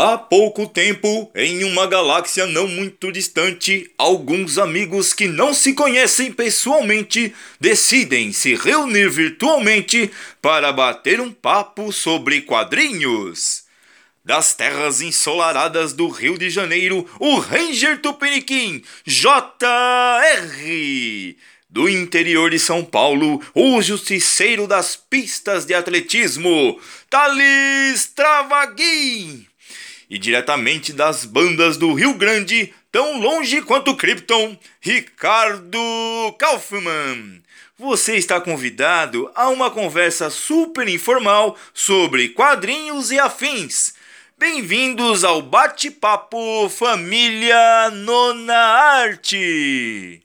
Há pouco tempo, em uma galáxia não muito distante, alguns amigos que não se conhecem pessoalmente decidem se reunir virtualmente para bater um papo sobre quadrinhos. Das terras ensolaradas do Rio de Janeiro, o Ranger Tupiniquim JR. Do interior de São Paulo, o justiceiro das pistas de atletismo, Thalys Travaguin e diretamente das bandas do Rio Grande, tão longe quanto Krypton, Ricardo Kaufmann. Você está convidado a uma conversa super informal sobre quadrinhos e afins. Bem-vindos ao bate-papo Família Nona Arte.